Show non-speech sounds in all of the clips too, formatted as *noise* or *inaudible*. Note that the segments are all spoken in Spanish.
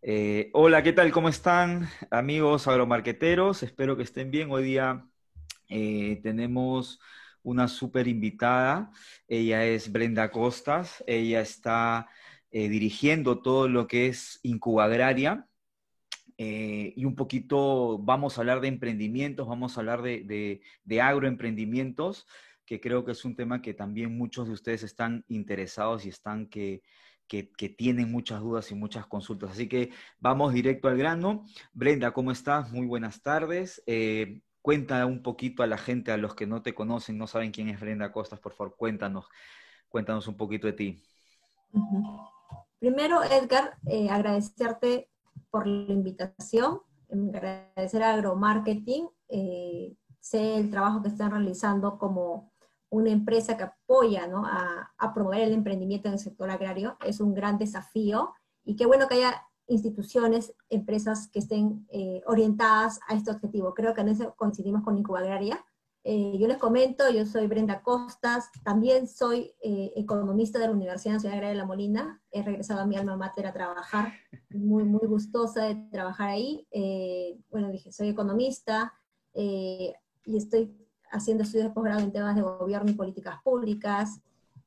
Eh, hola, ¿qué tal? ¿Cómo están amigos agromarqueteros? Espero que estén bien. Hoy día eh, tenemos una súper invitada. Ella es Brenda Costas. Ella está eh, dirigiendo todo lo que es Incuba Agraria. y un poquito vamos a hablar de emprendimientos, vamos a hablar de, de agroemprendimientos, que creo que es un tema que también muchos de ustedes están interesados y están que que, tienen muchas dudas y muchas consultas. Así que vamos directo al grano. Brenda, ¿cómo estás? Muy buenas tardes. Eh, cuenta un poquito a la gente, a los que no te conocen, no saben quién es Brenda Costas, por favor, cuéntanos, cuéntanos un poquito de ti. Primero, Edgar, eh, agradecerte por la invitación, agradecer a Agromarketing. Eh, sé el trabajo que están realizando como una empresa que apoya a, promover el emprendimiento en el sector agrario. Es un gran desafío y qué bueno que haya instituciones, empresas que estén eh, orientadas a este objetivo. Creo que en eso coincidimos con Incuba Agraria. Eh, yo les comento, yo soy Brenda Costas, también soy eh, economista de la Universidad Nacional Agraria de La Molina, he regresado a mi alma mater a trabajar, muy, muy gustosa de trabajar ahí. bueno, dije, soy economista y estoy haciendo estudios de posgrado en temas de gobierno y políticas públicas.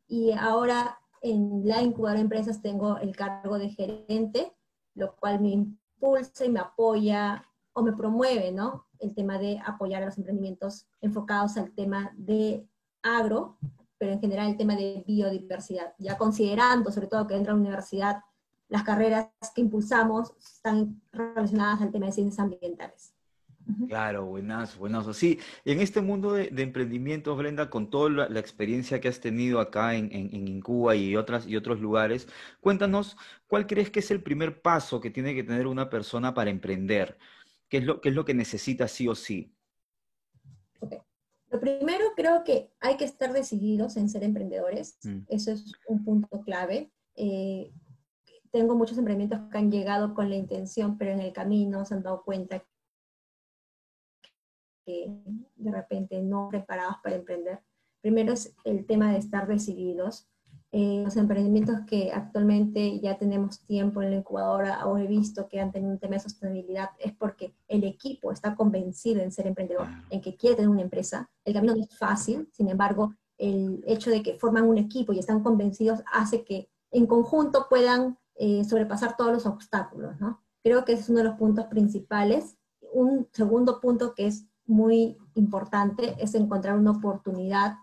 Y ahora en la incubadora de empresas tengo el cargo de gerente, lo cual me impulsa y me apoya o me promueve, ¿no? El tema de apoyar a los emprendimientos enfocados al tema de agro, pero en general el tema de biodiversidad, ya considerando sobre todo que dentro de la universidad las carreras que impulsamos están relacionadas al tema de ciencias ambientales. Claro, buenas, buenas. Sí, en este mundo de, de emprendimientos, Brenda, con toda la, experiencia que has tenido acá en, en, Cuba y, otras, y otros lugares, cuéntanos, ¿cuál crees que es el primer paso que tiene que tener una persona para emprender? ¿Qué es lo, qué es lo que necesita sí o sí? Lo primero creo que hay que estar decididos en ser emprendedores. Mm. Eso es un punto clave. Eh, tengo muchos emprendimientos que han llegado con la intención, pero en el camino se han dado cuenta que de repente no preparados para emprender. Primero es el tema de estar decididos. Eh, los emprendimientos que actualmente ya tenemos tiempo en la incubadora o he visto que han tenido un tema de sostenibilidad es porque el equipo está convencido en ser emprendedor, en que quiere tener una empresa. El camino no es fácil, sin embargo, el hecho de que forman un equipo y están convencidos hace que en conjunto puedan eh, sobrepasar todos los obstáculos, ¿no? Creo que ese es uno de los puntos principales. Un segundo punto que es muy importante es encontrar una oportunidad,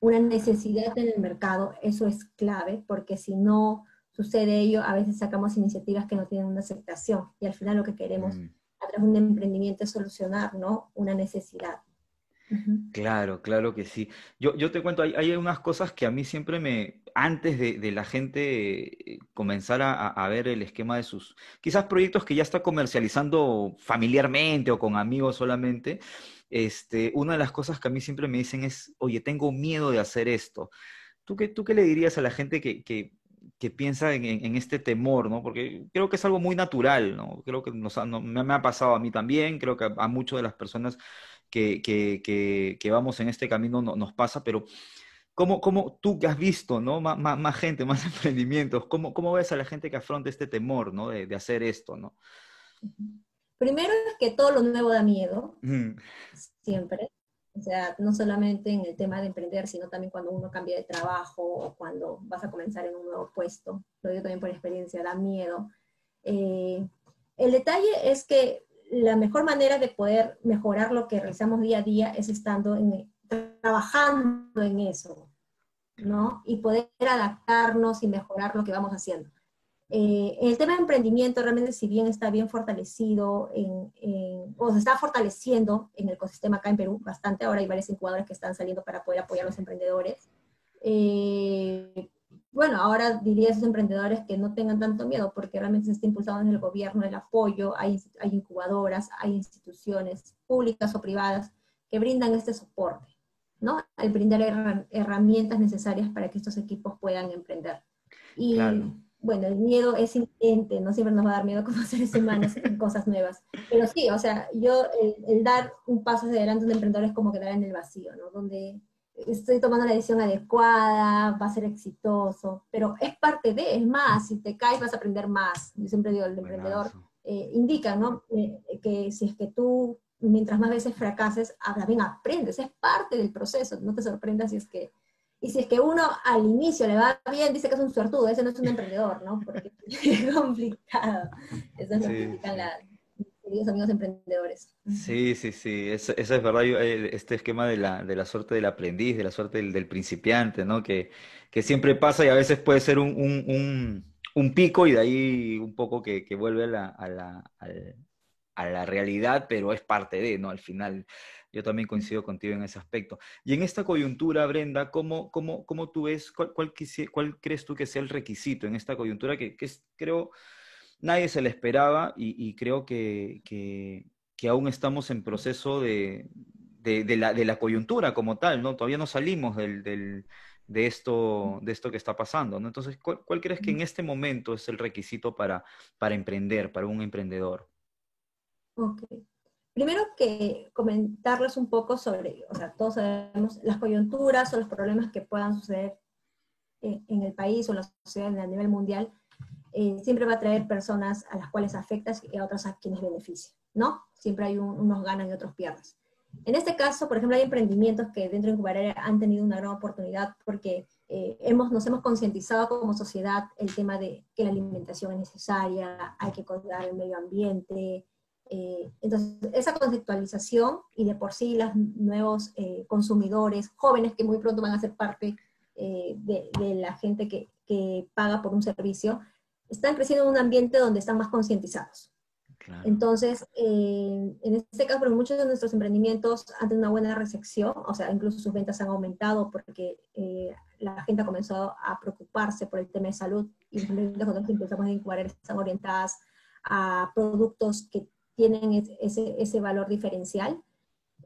una necesidad en el mercado. Eso es clave, porque si no sucede ello, a veces sacamos iniciativas que no tienen una aceptación y al final lo que queremos mm. a través de un emprendimiento es solucionar ¿no? una necesidad. Claro, claro que sí. Yo, te cuento, hay, hay, unas cosas que a mí siempre me, antes de, la gente eh, comenzar a, ver el esquema de sus, quizás proyectos que ya está comercializando familiarmente o con amigos solamente, este, una de las cosas que a mí siempre me dicen es, oye, tengo miedo de hacer esto. ¿Tú qué, tú qué le dirías a la gente que, que, piensa en, este temor, ¿no? Porque creo que es algo muy natural, ¿no? Creo que nos, me, ha pasado a mí también, creo que a, a muchas de las personas que, que, que, vamos en este camino no, nos pasa, pero ¿cómo, ¿cómo, tú que has visto ¿no? más, más, gente, más *laughs* emprendimientos, ¿cómo, ¿cómo, ves a la gente que afronta este temor ¿no? de, de hacer esto? ¿no? Primero es que todo lo nuevo da miedo, siempre. O sea, no solamente en el tema de emprender, sino también cuando uno cambia de trabajo o cuando vas a comenzar en un nuevo puesto. Lo digo también por experiencia, da miedo. Eh, el detalle es que la mejor manera de poder mejorar lo que realizamos día a día es estando en, trabajando en eso, ¿no? Y poder adaptarnos y mejorar lo que vamos haciendo. Eh, el tema de emprendimiento realmente, si bien está bien fortalecido, en, o se está fortaleciendo en el ecosistema acá en Perú bastante, ahora hay varias incubadoras que están saliendo para poder apoyar a los emprendedores. Eh, bueno, ahora diría a esos emprendedores que no tengan tanto miedo, porque realmente se está impulsando en el gobierno el apoyo, hay, hay incubadoras, hay instituciones públicas o privadas que brindan este soporte, ¿no? Al brindar herramientas necesarias para que estos equipos puedan emprender. Y bueno, el miedo es inherente, no siempre nos va a dar miedo *laughs* como seres humanos en cosas nuevas. Pero sí, o sea, yo, el, el, dar un paso hacia adelante a un emprendedor es como quedar en el vacío, ¿no? Donde estoy tomando la decisión adecuada, va a ser exitoso, pero es parte de, es más, si te caes vas a aprender más. Yo siempre digo, el emprendedor eh, indica, ¿no? Eh, que si es que tú, mientras más veces fracases, también aprendes, es parte del proceso, no te sorprendas si es que, y si es que uno al inicio le va bien, dice que es un suertudo, ese no es un emprendedor, ¿no? Porque *laughs* es complicado. Eso es lo que indican las queridos amigos emprendedores. Sí, sí, sí, eso, es verdad, eh, este esquema de la, de la suerte del aprendiz, de la suerte del, principiante, ¿no? Que, que, siempre pasa y a veces puede ser un, un, un, pico y de ahí un poco que, que vuelve a la, a, la, a la realidad, pero es parte de, ¿no? Al final, yo también coincido contigo en ese aspecto. Y en esta coyuntura, Brenda, ¿cómo, cómo, cómo tú ves, cuál, cuál, cuál, crees tú que sea el requisito en esta coyuntura que, que es, creo nadie se le esperaba y, creo que, que, aún estamos en proceso de, de, la, de, la, coyuntura como tal, ¿no? Todavía no salimos del, del, de, esto, de esto que está pasando, ¿no? Entonces, ¿cuál, crees que en este momento es el requisito para, para emprender, para un emprendedor? Ok. Primero que comentarles un poco sobre, o sea, todos sabemos las coyunturas o los problemas que puedan suceder en, en el país o en la sociedad a nivel mundial, eh, siempre va a traer personas a las cuales afectas y a otras a quienes beneficia, ¿no? Siempre hay unos ganan y otros pierdes. En este caso, por ejemplo, hay emprendimientos que dentro de Incubarera han tenido una gran oportunidad porque eh, hemos, nos hemos concientizado como sociedad el tema de que la alimentación es necesaria, hay que cuidar el medio ambiente. Eh, entonces, esa conceptualización y de por sí los nuevos consumidores, jóvenes que muy pronto van a ser parte de, de, la gente que, que paga por un servicio, están creciendo en un ambiente donde están más concientizados. Entonces, eh, en este caso, muchos de nuestros emprendimientos han tenido una buena recepción, o sea, incluso sus ventas han aumentado porque eh, la gente ha comenzado a preocuparse por el tema de salud y los emprendimientos que empezamos a incubar están orientadas a productos que tienen ese, ese valor diferencial.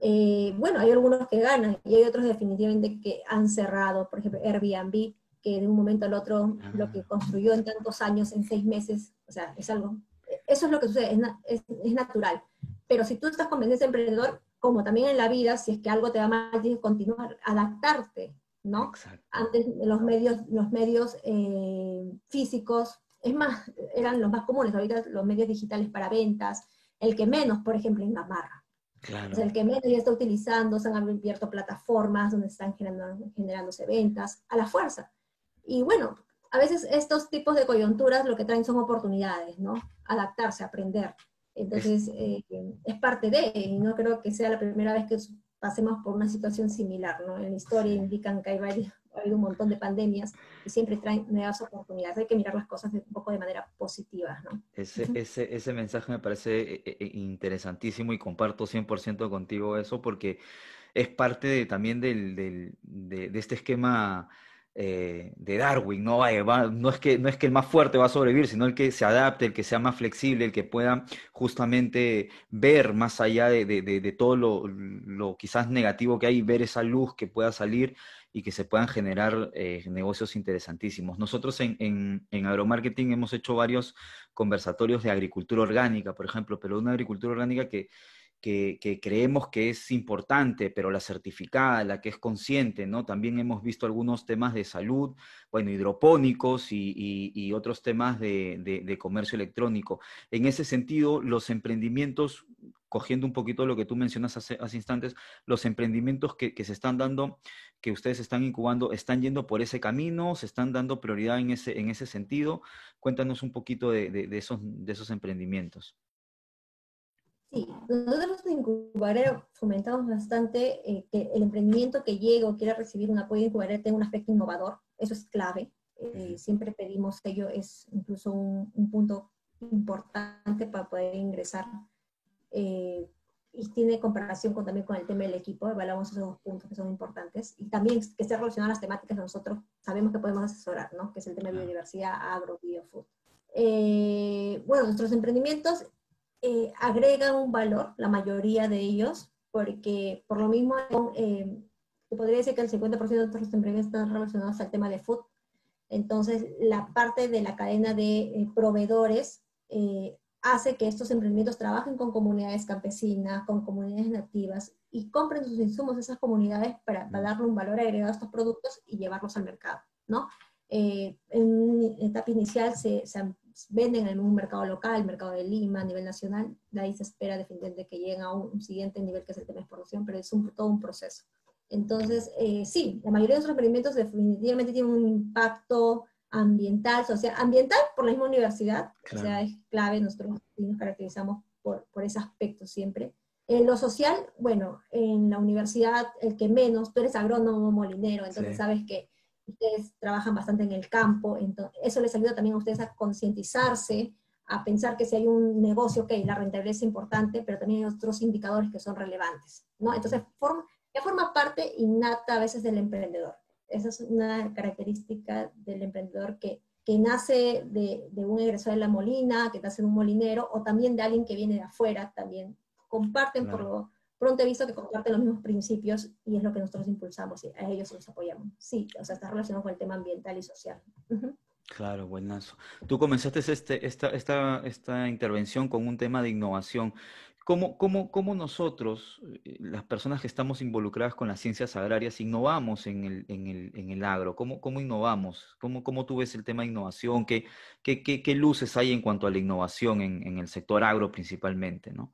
Eh, bueno, hay algunos que ganan y hay otros definitivamente que han cerrado, por ejemplo, Airbnb que de un momento al otro lo que ah. construyó en tantos años, en seis meses, o sea, es algo, eso es lo que sucede, es, es, natural. Pero si tú estás convencido de emprendedor, como también en la vida, si es que algo te va mal, tienes que continuar, adaptarte, ¿no? Antes los medios, los medios eh, físicos, es más, eran los más comunes, ahorita los medios digitales para ventas, el que menos, por ejemplo, en Gamarra. Claro. el que menos ya está utilizando, se han abierto plataformas donde están generando, generándose ventas a la fuerza. Y bueno, a veces estos tipos de coyunturas lo que traen son oportunidades, ¿no? Adaptarse, aprender. Entonces, eh, es parte de, y no creo que sea la primera vez que pasemos por una situación similar, ¿no? En la historia indican que hay, varios, hay un montón de pandemias y siempre traen nuevas oportunidades. Hay que mirar las cosas un poco de manera positiva, ¿no? Ese, ese, ese mensaje me parece eh, eh, interesantísimo y comparto 100% contigo eso porque es parte de, también del, del, de, de este esquema eh, de Darwin, ¿no? no, es que, no es que el más fuerte va a sobrevivir, sino el que se adapte, el que sea más flexible, el que pueda justamente ver más allá de, todo lo, quizás negativo que hay, ver esa luz que pueda salir y que se puedan generar eh, negocios interesantísimos. Nosotros en, en, en agromarketing hemos hecho varios conversatorios de agricultura orgánica, por ejemplo, pero una agricultura orgánica que que, creemos que es importante, pero la certificada, la que es consciente, ¿no? También hemos visto algunos temas de salud, bueno, hidropónicos y, otros temas de, comercio electrónico. En ese sentido, los emprendimientos, cogiendo un poquito lo que tú mencionas hace, instantes, los emprendimientos que, se están dando, que ustedes están incubando, ¿están yendo por ese camino? ¿Se están dando prioridad en ese, en ese sentido? Cuéntanos un poquito de, esos, de esos emprendimientos. Sí, nosotros en Incubarera fomentamos bastante eh, que el emprendimiento que llegue o quiera recibir un apoyo de Incubarera tenga un aspecto innovador, eso es clave. Eh, siempre pedimos ello, es incluso un, punto importante para poder ingresar. Eh, y tiene comparación con, también con el tema del equipo, evaluamos esos dos puntos que son importantes. Y también que esté relacionado a las temáticas que nosotros sabemos que podemos asesorar, ¿no? que es el tema de biodiversidad, agro, biofood. bueno, nuestros emprendimientos eh, agregan un valor, la mayoría de ellos, porque por lo mismo, eh, se podría decir que el 50% de nuestros emprendimientos están relacionados al tema de food. Entonces, la parte de la cadena de eh, proveedores hace que estos emprendimientos trabajen con comunidades campesinas, con comunidades nativas y compren sus insumos a esas comunidades para, darle un valor agregado a estos productos y llevarlos al mercado, ¿no? Eh, en etapa inicial se, venden en un mercado local, el mercado de Lima, a nivel nacional, de ahí se espera definitivamente que lleguen a un, siguiente nivel que es el tema de exportación, pero es un, todo un proceso. Entonces, eh, sí, la mayoría de nuestros experimentos definitivamente tienen un impacto ambiental, social, ambiental por la misma universidad, o sea, es clave, nosotros nos caracterizamos por, por ese aspecto siempre. En lo social, bueno, en la universidad, el que menos, tú eres agrónomo, molinero, entonces sabes que ustedes trabajan bastante en el campo, entonces eso les ayuda también a ustedes a concientizarse, a pensar que si hay un negocio, ok, la rentabilidad es importante, pero también hay otros indicadores que son relevantes, ¿no? Entonces, forma, ya forma parte innata a veces del emprendedor. Esa es una característica del emprendedor que, que nace de, de, un egresor de la molina, que nace de un molinero, o también de alguien que viene de afuera, también comparten por lo pronto he visto que comparten los mismos principios y es lo que nosotros impulsamos y a ellos los apoyamos. Sí, o sea, está relacionado con el tema ambiental y social. Claro, buenazo. Tú comenzaste este, esta, esta, esta intervención con un tema de innovación. ¿Cómo, cómo, cómo nosotros, eh, las personas que estamos involucradas con las ciencias agrarias, innovamos en el, en el, en el agro? ¿Cómo, cómo innovamos? ¿Cómo, ¿Cómo tú ves el tema de innovación? ¿Qué, qué, qué, luces hay en cuanto a la innovación en, en el sector agro principalmente? ¿no?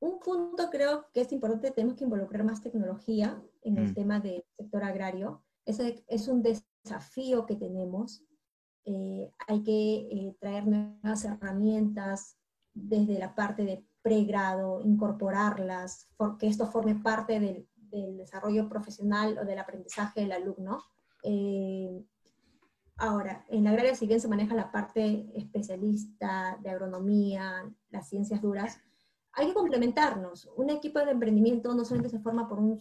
Un punto creo que es importante, tenemos que involucrar más tecnología en el mm. tema del sector agrario. Ese es un desafío que tenemos. Eh, hay que eh, traer nuevas herramientas, desde la parte de pregrado, incorporarlas, que esto forme parte del, desarrollo profesional o del aprendizaje del alumno. Eh, ahora, en la agraria, si bien se maneja la parte especialista de agronomía, las ciencias duras, hay que complementarnos. Un equipo de emprendimiento no solamente se forma por un,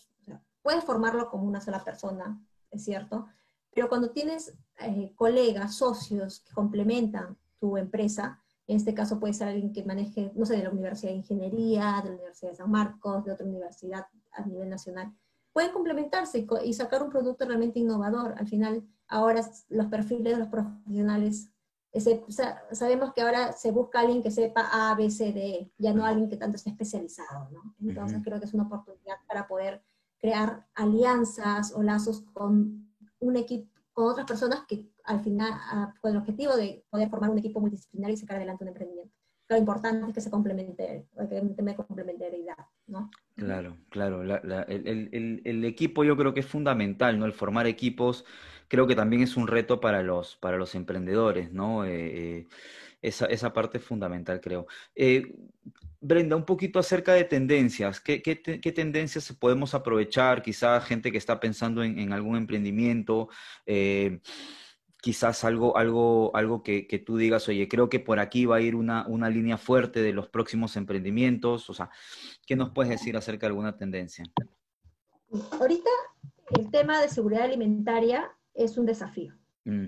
puedes formarlo como una sola persona, es cierto, pero cuando tienes eh, colegas, socios que complementan tu empresa, en este caso puede ser alguien que maneje, no sé, de la Universidad de Ingeniería, de la Universidad de San Marcos, de otra universidad a nivel nacional. Pueden complementarse y, sacar un producto realmente innovador. Al final, ahora los perfiles de los profesionales, sabemos que ahora se busca alguien que sepa A, B, C, D, ya no alguien que tanto esté especializado. ¿no? Entonces creo que es una oportunidad para poder crear alianzas o lazos con un equipo, con otras personas que al final, con el objetivo de poder formar un equipo multidisciplinario y sacar adelante un emprendimiento. Lo importante es que se complemente, que un tema de complementariedad, ¿no? Claro, claro. el, el, el, equipo yo creo que es fundamental, ¿no? El formar equipos creo que también es un reto para los, para los emprendedores, ¿no? Eh, eh, esa, esa, parte es fundamental, creo. Eh, Brenda, un poquito acerca de tendencias. ¿Qué, qué, qué tendencias podemos aprovechar? Quizá gente que está pensando en, en algún emprendimiento quizás algo, algo, algo que, que, tú digas, oye, creo que por aquí va a ir una, una, línea fuerte de los próximos emprendimientos? O sea, ¿qué nos puedes decir acerca de alguna tendencia? Ahorita el tema de seguridad alimentaria es un desafío. Mm,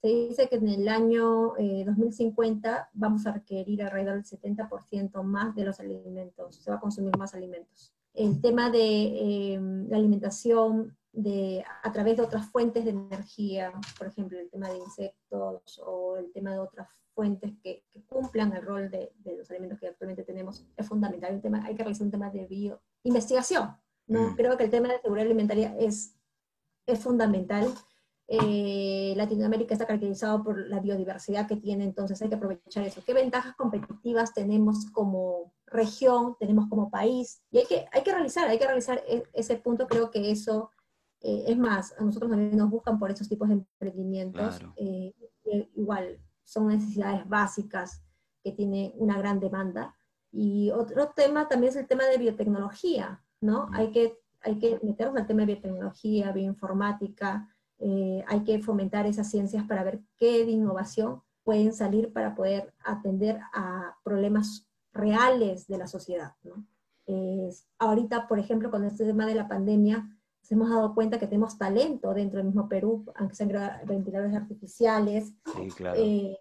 Se dice que en el año 2050 eh, vamos a requerir alrededor del 70% más de los alimentos, se va a consumir más alimentos. El tema de eh, la alimentación de, a través de otras fuentes de energía, por ejemplo, el tema de insectos o el tema de otras fuentes que, cumplan el rol de, los alimentos que actualmente tenemos, es fundamental. El tema, hay que realizar un tema de bioinvestigación. ¿no? Mm. Creo que el tema de seguridad alimentaria es, es fundamental. Eh, Latinoamérica está caracterizado por la biodiversidad que tiene, entonces hay que aprovechar eso. ¿Qué ventajas competitivas tenemos como región, tenemos como país? Y hay que, hay que realizar, hay que realizar e, ese punto, creo que eso eh, es más, a nosotros también nos buscan por esos tipos de emprendimientos. Eh, igual, son necesidades básicas que tiene una gran demanda. Y otro tema también es el tema de biotecnología, ¿no? Hay, que, hay que meternos al tema de biotecnología, bioinformática, eh, hay que fomentar esas ciencias para ver qué de innovación pueden salir para poder atender a problemas reales de la sociedad, ¿no? ahorita, por ejemplo, con este tema de la pandemia, nos hemos dado cuenta que tenemos talento dentro del mismo Perú, aunque sean ventiladores artificiales. Sí, claro. Eh,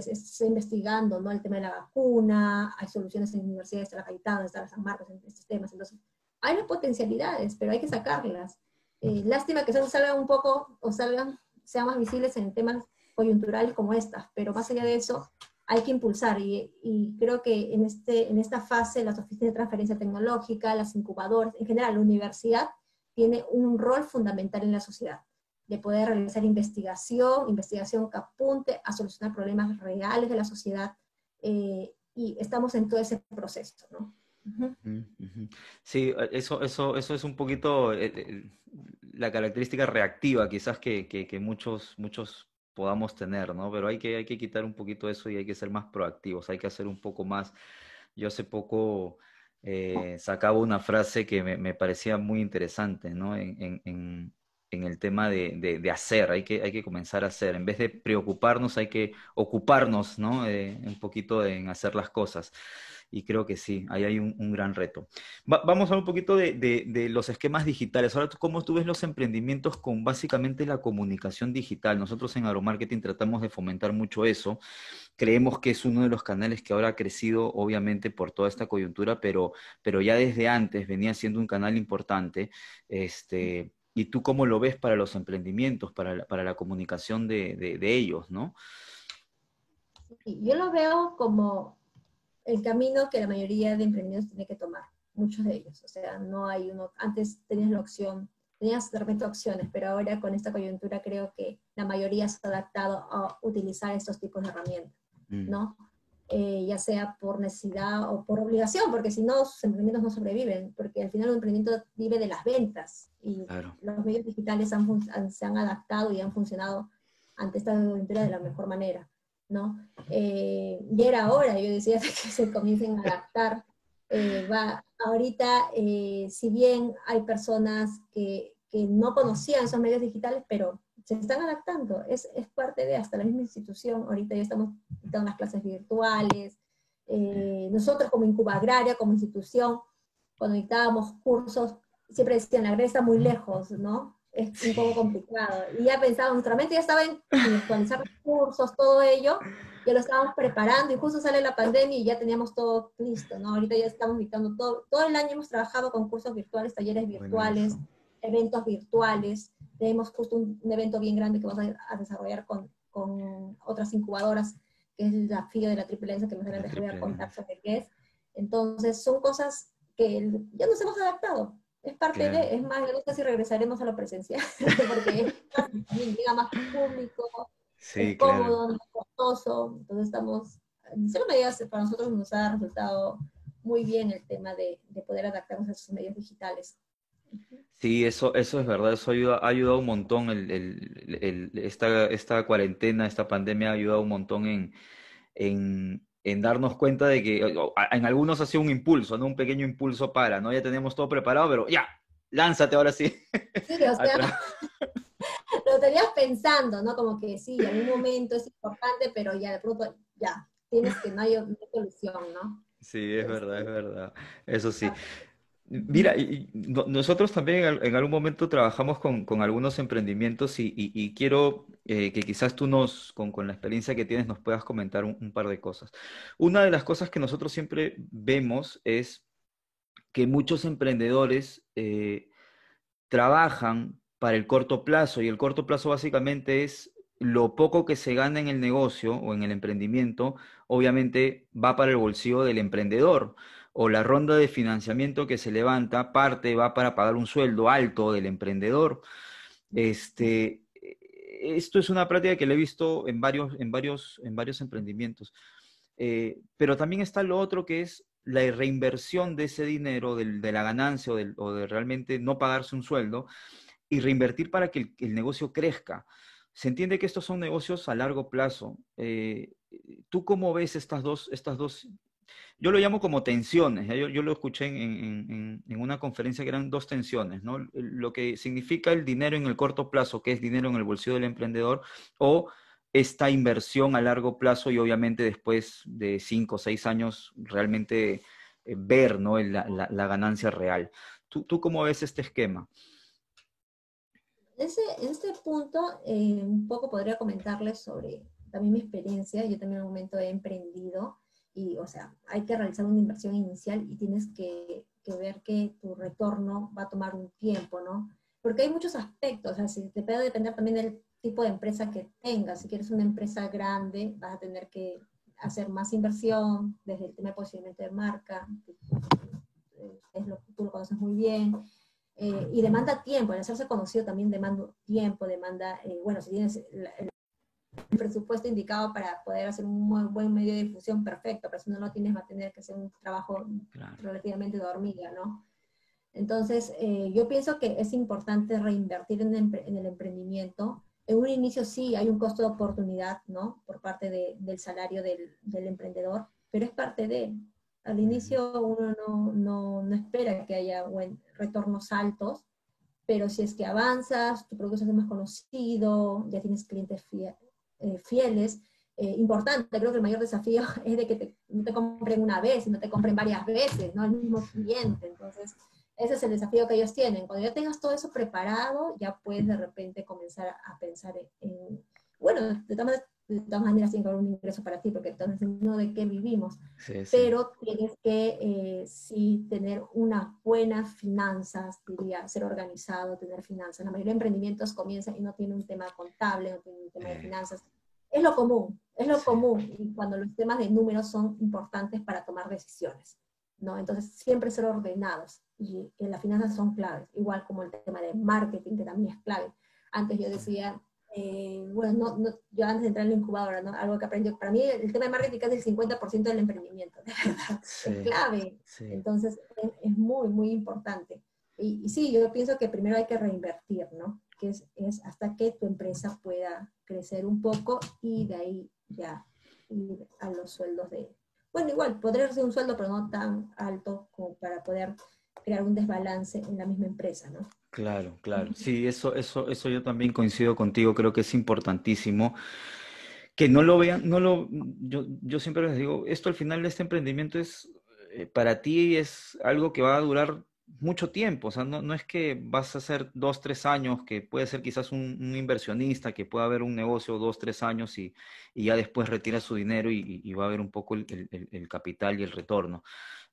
se está investigando ¿no? el tema de la vacuna, hay soluciones en universidades, está la Cayetano, está la San Marcos, en estos temas. Entonces, hay las potencialidades, pero hay que sacarlas. Eh, lástima que solo salgan un poco o salgan, sean más visibles en temas coyunturales como estas, pero más allá de eso, hay que impulsar y, creo que en, este, en esta fase las oficinas de transferencia tecnológica, las incubadoras, en general la universidad tiene un rol fundamental en la sociedad, de poder realizar investigación, investigación que apunte a solucionar problemas reales de la sociedad eh, y estamos en todo ese proceso, ¿no? Sí, eso, eso, eso es un poquito eh, eh, la característica reactiva quizás que, que, muchos, muchos podamos tener, ¿no? Pero hay que, hay que quitar un poquito eso y hay que ser más proactivos, hay que hacer un poco más. Yo hace poco eh, sacaba una frase que me, parecía muy interesante, ¿no? En, en el tema de, de, hacer, hay que, hay que comenzar a hacer. En vez de preocuparnos, hay que ocuparnos, ¿no? un poquito en hacer las cosas y creo que sí, ahí hay un, gran reto. vamos a hablar un poquito de, los esquemas digitales. Ahora, ¿cómo tú ves los emprendimientos con básicamente la comunicación digital? Nosotros en Agromarketing tratamos de fomentar mucho eso. Creemos que es uno de los canales que ahora ha crecido, obviamente, por toda esta coyuntura, pero, pero ya desde antes venía siendo un canal importante. Este, ¿Y tú cómo lo ves para los emprendimientos, para la, para la comunicación de, de ellos, no? Yo lo veo como el camino que la mayoría de emprendedores tiene que tomar, muchos de ellos. O sea, no hay uno, antes tenías la opción, tenías de repente opciones, pero ahora con esta coyuntura creo que la mayoría se ha adaptado a utilizar estos tipos de herramientas, mm. ¿no? Eh, ya sea por necesidad o por obligación, porque si no, sus emprendimientos no sobreviven, porque al final un emprendimiento vive de las ventas y los medios digitales se han adaptado y han funcionado ante esta coyuntura de la mejor manera. ¿no? Eh, y era hora, yo decía, *laughs* que se comiencen a adaptar. Eh, va, ahorita, eh, si bien hay personas que, que, no conocían esos medios digitales, pero se están adaptando, es, es parte de hasta la misma institución, ahorita ya estamos dando las clases virtuales, nosotros como Incuba Agraria, como institución, cuando dictábamos cursos, siempre decían, la agraria está muy lejos, ¿no? es un poco complicado. Y ya pensábamos, nuestra mente ya estaba en actualizar recursos, todo ello, ya lo estábamos preparando y justo sale la pandemia y ya teníamos todo listo, ¿no? Ahorita ya estamos dictando todo, todo el año hemos trabajado con cursos virtuales, talleres virtuales, eventos virtuales, tenemos justo un, evento bien grande que vamos a, desarrollar con, con, otras incubadoras, que es el desafío de la triple que adelante voy a. contar sobre qué es. Entonces, son cosas que ya nos hemos adaptado. Es parte de, es más, no sé si regresaremos a lo presencial, *laughs* porque llega más público, es cómodo, no es costoso, entonces estamos, en cierta medida para nosotros nos ha resultado muy bien el tema de, de poder adaptarnos a esos medios digitales. Sí, eso, eso es verdad, eso ayuda, ha ayudado un montón, el, el, el, esta, esta cuarentena, esta pandemia ha ayudado un montón en, en en darnos cuenta de que en algunos ha sido un impulso, ¿no? Un pequeño impulso para, ¿no? Ya tenemos todo preparado, pero ya, lánzate ahora sí. *laughs* Sí, o *laughs* sea, *laughs* lo tenías pensando, ¿no? Como que sí, en un momento es importante, pero ya de pronto, ya, tienes que no hay, solución, ¿no? Sí, es verdad, es verdad. Eso sí. Mira, nosotros también en, algún momento trabajamos con, algunos emprendimientos y, quiero eh, que quizás tú nos, con, la experiencia que tienes, nos puedas comentar un, par de cosas. Una de las cosas que nosotros siempre vemos es que muchos emprendedores eh, trabajan para el corto plazo y el corto plazo básicamente es lo poco que se gana en el negocio o en el emprendimiento, obviamente va para el bolsillo del emprendedor o la ronda de financiamiento que se levanta, parte va para pagar un sueldo alto del emprendedor. Este, esto es una práctica que le he visto en varios, en varios, en varios emprendimientos. Eh, pero también está lo otro que es la reinversión de ese dinero, de, la ganancia o, de, realmente no pagarse un sueldo y reinvertir para que el, negocio crezca. Se entiende que estos son negocios a largo plazo. Eh, ¿Tú cómo ves estas dos, estas dos yo lo llamo como tensiones. Yo, lo escuché en, una conferencia que eran dos tensiones, ¿no? Lo que significa el dinero en el corto plazo, que es dinero en el bolsillo del emprendedor, o esta inversión a largo plazo y obviamente después de cinco o seis años realmente eh, ver ¿no? la, ganancia real. ¿Tú, ¿Tú, cómo ves este esquema? en este punto, eh, un poco podría comentarles sobre también mi experiencia. Yo también en un momento he emprendido o sea, hay que realizar una inversión inicial y tienes que, ver que tu retorno va a tomar un tiempo, ¿no? Porque hay muchos aspectos, o sea, te puede depender también del tipo de empresa que tengas. Si quieres una empresa grande, vas a tener que hacer más inversión desde el tema de posicionamiento de marca, es lo que tú lo conoces muy bien, eh, y demanda tiempo, el hacerse conocido también demanda tiempo, demanda, eh, bueno, si tienes el, presupuesto indicado para poder hacer un muy buen medio de difusión, perfecto, pero si no lo tienes va a tener que hacer un trabajo relativamente de hormiga, ¿no? Entonces, eh, yo pienso que es importante reinvertir en, el emprendimiento. En un inicio sí hay un costo de oportunidad, ¿no? Por parte del salario del, del emprendedor, pero es parte de, al inicio uno no, no, no espera que haya buen, retornos altos, pero si es que avanzas, tu producto es más conocido, ya tienes clientes eh, fieles, eh, importante, creo que el mayor desafío *laughs* es de que te, no te compren una vez, sino te compren varias veces, ¿no? El mismo cliente. Entonces, ese es el desafío que ellos tienen. Cuando ya tengas todo eso preparado, ya puedes de repente comenzar a pensar en, bueno, de todas de todas maneras tiene que haber un ingreso para ti, porque entonces no de qué vivimos. Pero tienes que eh, sí tener unas buenas finanzas, diría, ser organizado, tener finanzas. La mayoría de emprendimientos comienzan y no tienen un tema contable, no tienen un tema de eh. finanzas. Es lo común, es lo común. Y cuando los temas de números son importantes para tomar decisiones, ¿no? Entonces, siempre ser ordenados. Y, y las finanzas son claves, igual como el tema de marketing, que también es clave. Antes yo decía, eh, bueno, no, yo antes de entrar en la incubadora, ¿no? algo que aprendí, para mí el tema de marketing es el 50% del emprendimiento, de verdad, *laughs* es clave, entonces es, muy, muy importante. Y, y, sí, yo pienso que primero hay que reinvertir, ¿no? Que es, es, hasta que tu empresa pueda crecer un poco y de ahí ya ir a los sueldos de... Bueno, igual, podría ser un sueldo, pero no tan alto como para poder crear un desbalance en la misma empresa, ¿no? Claro, claro. Sí, eso, eso, eso yo también coincido contigo, creo que es importantísimo que no lo vean, no lo, yo, yo siempre les digo, esto al final de este emprendimiento es, eh, para ti es algo que va a durar mucho tiempo, o sea, no, no, es que vas a hacer dos, tres años, que puede ser quizás un, inversionista, que pueda haber un negocio dos, tres años y, y ya después retira su dinero y, y, va a haber un poco el, el, el, capital y el retorno.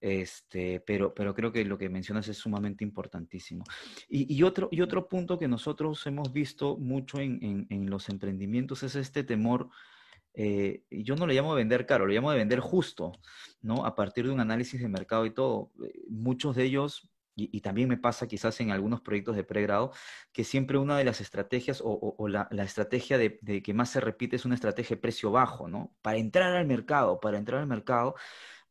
Este, pero, pero creo que lo que mencionas es sumamente importantísimo. Y, y otro, y otro punto que nosotros hemos visto mucho en, en, en los emprendimientos es este temor eh, yo no le llamo de vender caro, le llamo de vender justo, ¿no? A partir de un análisis de mercado y todo. Eh, muchos de ellos y, también me pasa quizás en algunos proyectos de pregrado, que siempre una de las estrategias o, la, estrategia de, que más se repite es una estrategia de precio bajo, ¿no? Para entrar al mercado, para entrar al mercado.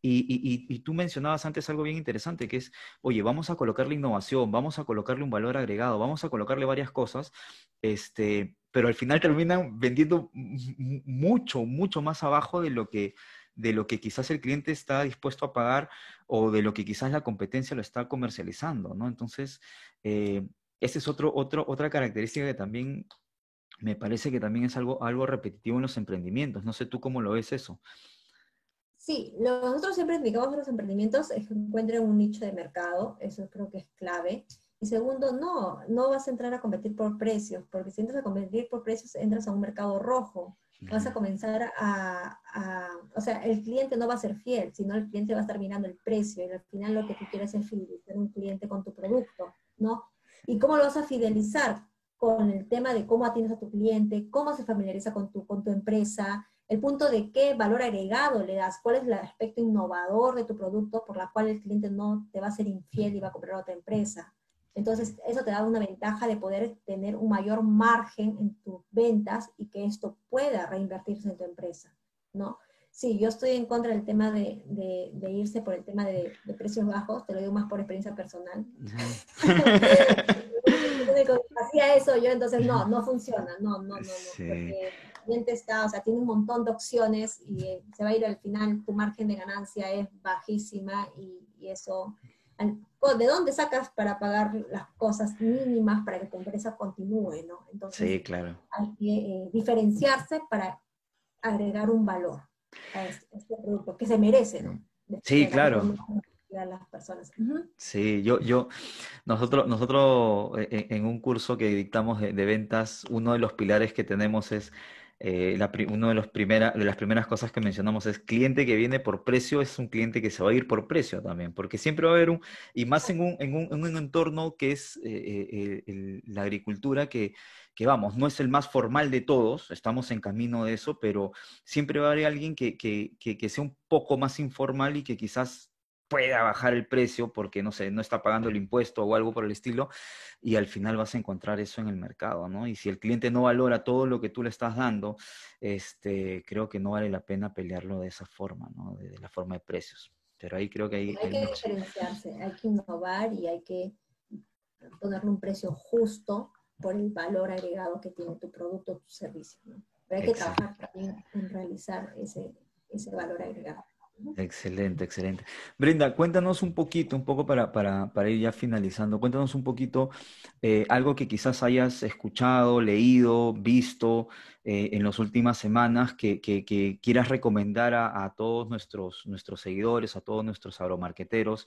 Y, tú mencionabas antes algo bien interesante, que es, oye, vamos a colocarle innovación, vamos a colocarle un valor agregado, vamos a colocarle varias cosas, este, pero al final terminan vendiendo mucho, mucho más abajo de lo que de lo que quizás el cliente está dispuesto a pagar o de lo que quizás la competencia lo está comercializando, ¿no? Entonces, eh, esa es otro, otro, otra característica que también me parece que también es algo, algo repetitivo en los emprendimientos. No sé tú cómo lo ves eso. Sí, nosotros siempre indicamos que los emprendimientos encuentren un nicho de mercado, eso creo que es clave. Y segundo, no, no vas a entrar a competir por precios, porque si entras a competir por precios, entras a un mercado rojo vas a comenzar a, o sea, el cliente no va a ser fiel, sino el cliente va a estar mirando el precio y al final lo que tú quieres es fidelizar un cliente con tu producto, ¿no? ¿Y cómo lo vas a fidelizar? Con el tema de cómo atiendes a tu cliente, cómo se familiariza con tu, con tu empresa, el punto de qué valor agregado le das, cuál es el aspecto innovador de tu producto por la cual el cliente no te va a ser infiel y va a comprar a otra empresa. Entonces, eso te da una ventaja de poder tener un mayor margen en tus ventas y que esto pueda reinvertirse en tu empresa, ¿no? Sí, yo estoy en contra del tema de, de, irse por el tema de, de, precios bajos, te lo digo más por experiencia personal. Hacía *laughs* eso yo, entonces no, no funciona, no, no, no, no, porque el cliente está, o sea, tiene un montón de opciones y eh, se va a ir al final, tu margen de ganancia es bajísima y, y eso ¿de dónde sacas para pagar las cosas mínimas para que tu empresa continúe? ¿no? Entonces, sí, claro. hay que eh, diferenciarse para agregar un valor a este, este, producto que se merece. ¿no? Sí, claro. a las personas. Sí, yo, yo, nosotros, nosotros eh, eh, en un curso que dictamos de, ventas, uno de los pilares que tenemos es, eh, la, uno de, los primera, de las primeras cosas que mencionamos es cliente que viene por precio es un cliente que se va a ir por precio también, porque siempre va a haber un, y más en un, en un, en un entorno que es la agricultura que que vamos, no es el más formal de todos, estamos en camino de eso, pero siempre va a haber alguien que, que, sea un poco más informal y que quizás pueda bajar el precio porque, no sé, no está pagando el impuesto o algo por el estilo, y al final vas a encontrar eso en el mercado, ¿no? Y si el cliente no valora todo lo que tú le estás dando, este, creo que no vale la pena pelearlo de esa forma, ¿no? De, la forma de precios. Pero ahí creo que hay... Hay, que diferenciarse, hay que innovar y hay que ponerle un precio justo por el valor agregado que tiene tu producto o tu servicio. Pero hay que trabajar también en realizar ese, ese valor agregado. Excelente, excelente. Brenda, cuéntanos un poquito, un poco para, para, para ir ya finalizando, cuéntanos un poquito eh, algo que quizás hayas escuchado, leído, visto eh, en las últimas semanas que, que, quieras recomendar a, todos nuestros, nuestros seguidores, a todos nuestros agromarqueteros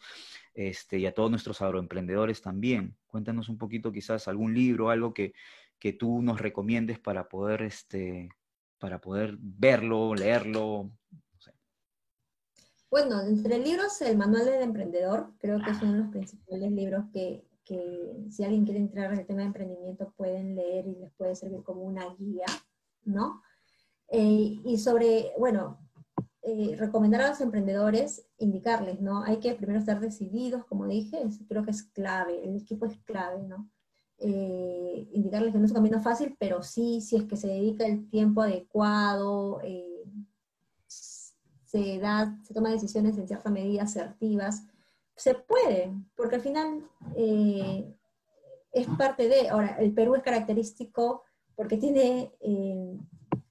este, y a todos nuestros agroemprendedores también. Cuéntanos un poquito quizás algún libro, algo que, que tú nos recomiendes para poder, este, para poder verlo, leerlo, bueno, entre libros, el Manual del Emprendedor, creo que es uno de los principales libros que, que si alguien quiere entrar en el tema de emprendimiento pueden leer y les puede servir como una guía, ¿no? Eh, y sobre, bueno, eh, recomendar a los emprendedores, indicarles, ¿no? Hay que primero estar decididos, como dije, creo que es clave, el equipo es clave, ¿no? Eh, indicarles que no es un camino fácil, pero sí, si es que se dedica el tiempo adecuado, se da, se toma decisiones en cierta medida asertivas, se puede, porque al final eh, es parte de, ahora, el Perú es característico porque tiene, eh,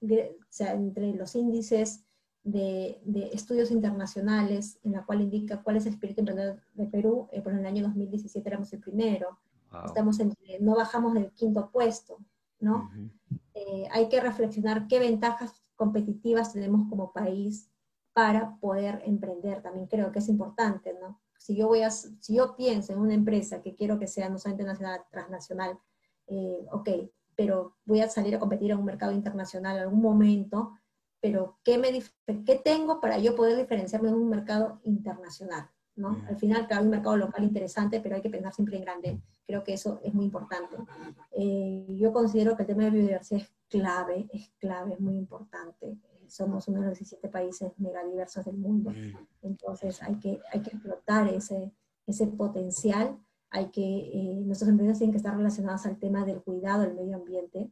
o sea, entre los índices de, estudios internacionales, en la cual indica cuál es el espíritu emprendedor de Perú, eh, por en el año 2017 éramos el primero, estamos en, no bajamos del quinto puesto, ¿no? hay que reflexionar qué ventajas competitivas tenemos como país para poder emprender. También creo que es importante, ¿no? Si yo, voy a, si yo pienso en una empresa que quiero que sea no solamente nacional, transnacional, eh, ok, pero voy a salir a competir en un mercado internacional en algún momento, pero ¿qué, me, ¿qué tengo para yo poder diferenciarme en un mercado internacional? ¿no? Al final, claro, hay un mercado local interesante, pero hay que pensar siempre en grande. Creo que eso es muy importante. Eh, yo considero que el tema de biodiversidad es clave, es clave, es muy importante somos uno de los 17 países megadiversos del mundo. Mm. Entonces hay que, hay que explotar ese, ese potencial, hay que, eh, nuestros empresas tienen que estar relacionados al tema del cuidado del medio ambiente.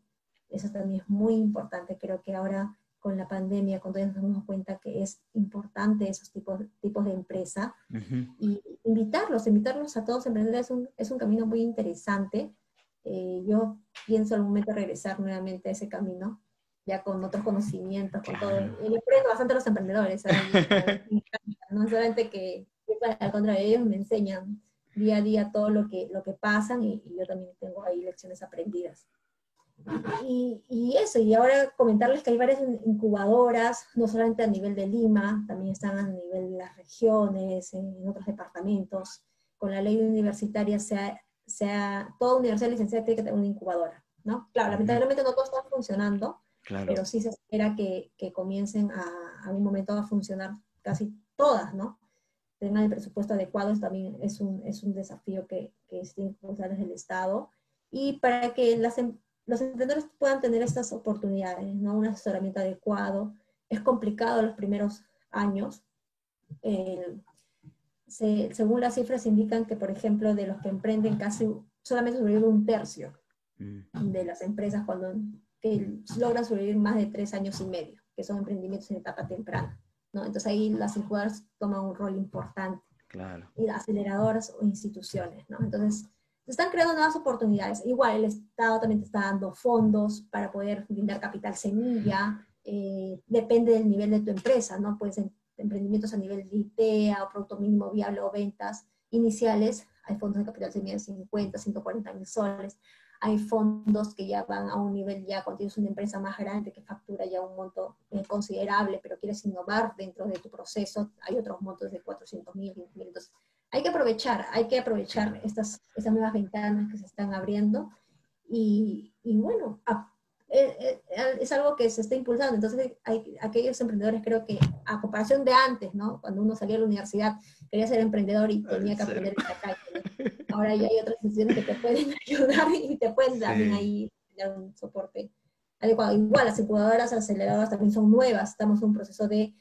Eso también es muy importante. Creo que ahora con la pandemia, cuando nos damos cuenta que es importante esos tipos, tipos de empresa, y invitarlos, invitarlos a todos los emprendedores es un, es un camino muy interesante. Eh, yo pienso en algún momento regresar nuevamente a ese camino, ya con otros conocimientos, con todo. Y le aprendo bastante a los emprendedores, *laughs* no solamente que, al contrario, ellos me enseñan día a día todo lo que, lo que pasan y, yo también tengo ahí lecciones aprendidas. Y, y, eso, y ahora comentarles que hay varias incubadoras, no solamente a nivel de Lima, también están a nivel de las regiones, en, otros departamentos. Con la ley universitaria, sea, sea, toda universidad licenciada tiene que tener una incubadora, ¿no? Claro, lamentablemente no todos están funcionando, pero sí se espera que, que, comiencen a algún momento a funcionar casi todas, ¿no? El tema del presupuesto adecuado también es un, es un desafío que, que se tiene que desde el Estado y para que las, em, los emprendedores puedan tener estas oportunidades, ¿no? Un asesoramiento adecuado. Es complicado los primeros años. según las cifras indican que, por ejemplo, de los que emprenden casi solamente sobrevive un tercio mm. de las empresas cuando que logran sobrevivir más de tres años y medio, que son emprendimientos en etapa temprana. ¿no? Entonces ahí las incubadoras toman un rol importante. Claro. Y las aceleradoras o instituciones. ¿no? Entonces, se están creando nuevas oportunidades. Igual el Estado también te está dando fondos para poder brindar capital semilla. Eh, depende del nivel de tu empresa, ¿no? Pueden ser emprendimientos a nivel de ITEA o producto mínimo viable o ventas iniciales. Hay fondos de capital semilla de 50, 140 mil soles hay fondos que ya van a un nivel ya cuando tienes una empresa más grande que factura ya un monto eh, considerable, pero quieres innovar dentro de tu proceso, hay otros montos de 400 mil, Entonces, hay que aprovechar, hay que aprovechar estas, estas nuevas ventanas que se están abriendo y, y bueno, eh, eh, es algo que se está impulsando. Entonces, hay, aquellos emprendedores creo que a comparación de antes, ¿no? Cuando uno salía a la universidad, quería ser emprendedor y tenía que aprender en la calle. Ahora ya hay otras instituciones que te pueden *laughs* ayudar y te pueden también ahí dar un soporte adecuado. Igual, las incubadoras aceleradoras también son nuevas, estamos en un proceso de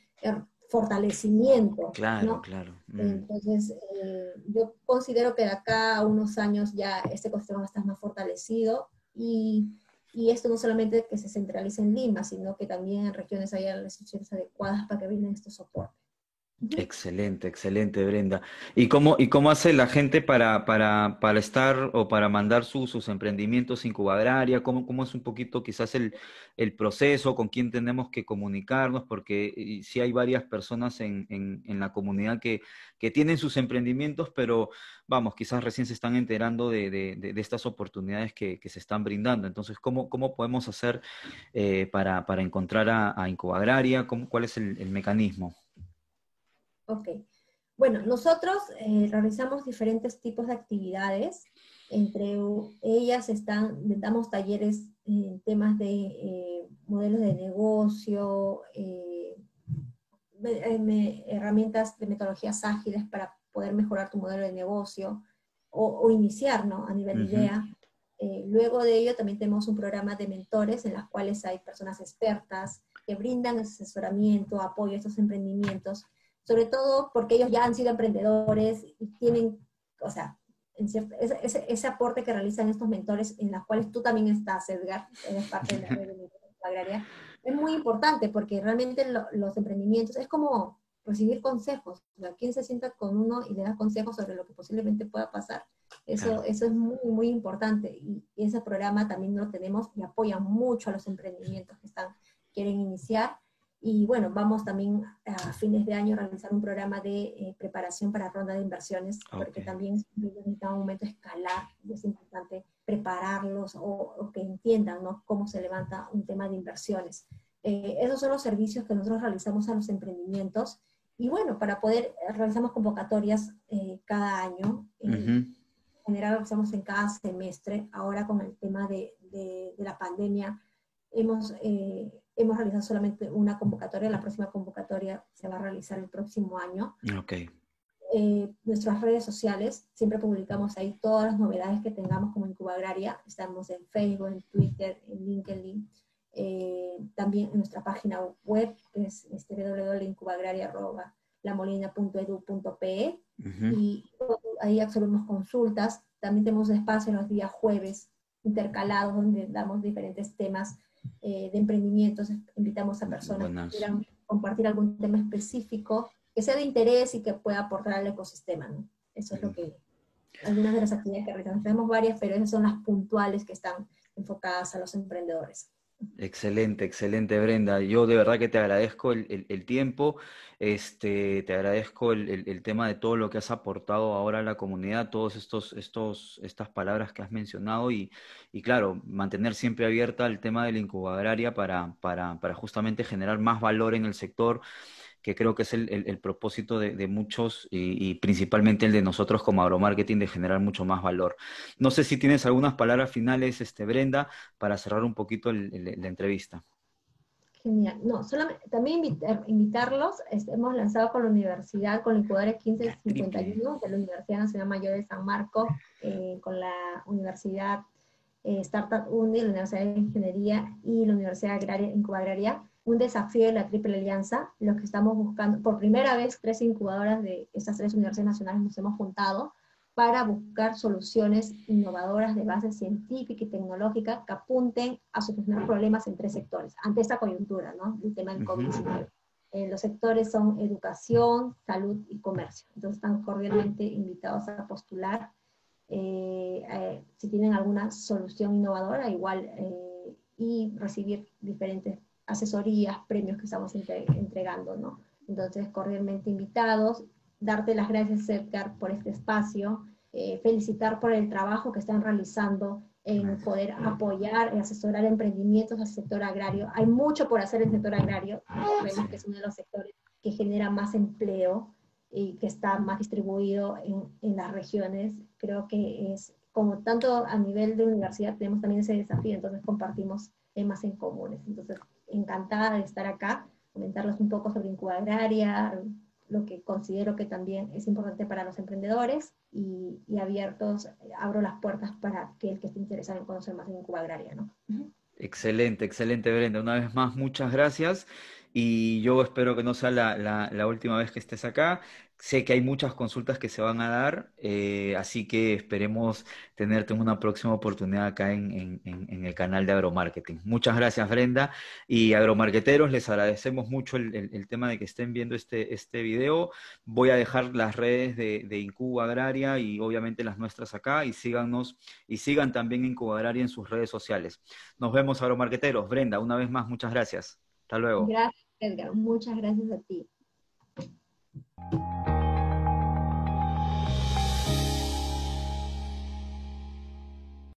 fortalecimiento. Claro, claro. Mm. Entonces, eh, yo considero que de acá a unos años ya este ecosistema va a estar más fortalecido y, y, esto no solamente que se centralice en Lima, sino que también en regiones haya las instituciones adecuadas para que brinden estos soportes. Excelente, excelente, Brenda. ¿Y cómo, y cómo hace la gente para, para, para estar o para mandar sus emprendimientos incubadoria? ¿Cómo, ¿Cómo es un poquito quizás el, el, proceso? ¿Con quién tenemos que comunicarnos? Porque sí hay varias personas en, en, la comunidad que, que, tienen sus emprendimientos, pero vamos, quizás recién se están enterando de, de, estas oportunidades que, que, se están brindando. Entonces, ¿cómo, cómo podemos hacer eh, para, para encontrar a, a Incubagraria? ¿Cómo, ¿Cuál es el mecanismo? Ok. Bueno, nosotros eh, realizamos diferentes tipos de actividades. Entre ellas están, damos talleres en temas de eh, modelos de negocio, eh, herramientas de metodologías ágiles para poder mejorar tu modelo de negocio o, iniciar ¿no? a nivel de idea. luego de ello también tenemos un programa de mentores en las cuales hay personas expertas que brindan asesoramiento, apoyo a estos emprendimientos sobre todo porque ellos ya han sido emprendedores y tienen, o sea, en cierto, ese, ese, aporte que realizan estos mentores, en los cuales tú también estás, Edgar, eres parte de la red *laughs* de agraria, es muy importante porque realmente los emprendimientos es como recibir consejos. O sea, ¿Quién se sienta con uno y le da consejos sobre lo que posiblemente pueda pasar? Eso, eso es muy, muy importante y, y ese programa también lo tenemos y apoya mucho a los emprendimientos que están, quieren iniciar y bueno, vamos también a fines de año a realizar un programa de eh, preparación para ronda de inversiones, porque también necesita un momento escalar y es importante prepararlos o, que entiendan ¿no? cómo se levanta un tema de inversiones. Eh, esos son los servicios que nosotros realizamos a los emprendimientos. Y bueno, para poder, eh, realizamos convocatorias cada año. En general, realizamos en cada semestre. Ahora con el tema de, de, de la pandemia, hemos hemos realizado solamente una convocatoria, la próxima convocatoria se va a realizar el próximo año. Okay. Eh, nuestras redes sociales, siempre publicamos ahí todas las novedades que tengamos como Incuba Agraria, estamos en Facebook, en Twitter, en LinkedIn, eh, también en nuestra página web, que es este, www.incubagraria.lamolina.edu.pe, y ahí absorbemos consultas, también tenemos espacios los días jueves intercalados donde damos diferentes temas eh, de emprendimientos, invitamos a personas que quieran compartir algún tema específico que sea de interés y que pueda aportar al ecosistema. ¿no? Eso es lo que, algunas de las actividades que realizamos. Tenemos varias, pero esas son las puntuales que están enfocadas a los emprendedores. Excelente, excelente, Brenda. Yo de verdad que te agradezco el, tiempo, este, te agradezco el, tema de todo lo que has aportado ahora a la comunidad, todos estos, estos, estas palabras que has mencionado y, y claro, mantener siempre abierta el tema de la incubadoria para, para, para justamente generar más valor en el sector que creo que es el, propósito de, muchos y, principalmente el de nosotros como agromarketing de generar mucho más valor. No sé si tienes algunas palabras finales, este, Brenda, para cerrar un poquito la entrevista. Genial. No, solamente, también invitarlos, este, hemos lanzado con la universidad, con la incubadora 1551 de la Universidad Nacional Mayor de San Marcos, eh, con la Universidad eh, Startup UNI, la Universidad de Ingeniería y la Universidad Agraria, Incubagraria, un desafío de la Triple Alianza, los que estamos buscando, por primera vez tres incubadoras de estas tres universidades nacionales nos hemos juntado para buscar soluciones innovadoras de base científica y tecnológica que apunten a solucionar problemas en tres sectores, ante esta coyuntura, ¿no? El tema del COVID-19. Eh, los sectores son educación, salud y comercio. Entonces están cordialmente invitados a postular. Eh, eh, si tienen alguna solución innovadora, igual, y recibir diferentes asesorías, premios que estamos entregando, ¿no? Entonces, cordialmente invitados, darte las gracias, Edgar, por este espacio, eh, felicitar por el trabajo que están realizando en poder apoyar y asesorar emprendimientos al sector agrario. Hay mucho por hacer en el sector agrario, vemos que es uno de los sectores que genera más empleo y que está más distribuido en, en las regiones. Creo que es como tanto a nivel de universidad tenemos también ese desafío, entonces compartimos temas en comunes. Entonces, encantada de estar acá, comentarles un poco sobre Incuba Agraria, lo que considero que también es importante para los emprendedores y, y abiertos, abro las puertas para que el que esté interesado en conocer más de Incuba Agraria, ¿no? Excelente, excelente, Brenda. Una vez más, muchas gracias. Y yo espero que no sea la, la, la última vez que estés acá. Sé que hay muchas consultas que se van a dar, eh, así que esperemos tenerte en una próxima oportunidad acá en, en, el canal de Agromarketing. Muchas gracias, Brenda. Y agromarketeros, les agradecemos mucho el, el, tema de que estén viendo este, este video. Voy a dejar las redes de, de Agraria y obviamente las nuestras acá y síganos y sigan también Incuba Agraria en sus redes sociales. Nos vemos, agromarketeros. Brenda, una vez más, muchas gracias. Hasta luego. Gracias, Edgar. Muchas gracias a ti. Thank you.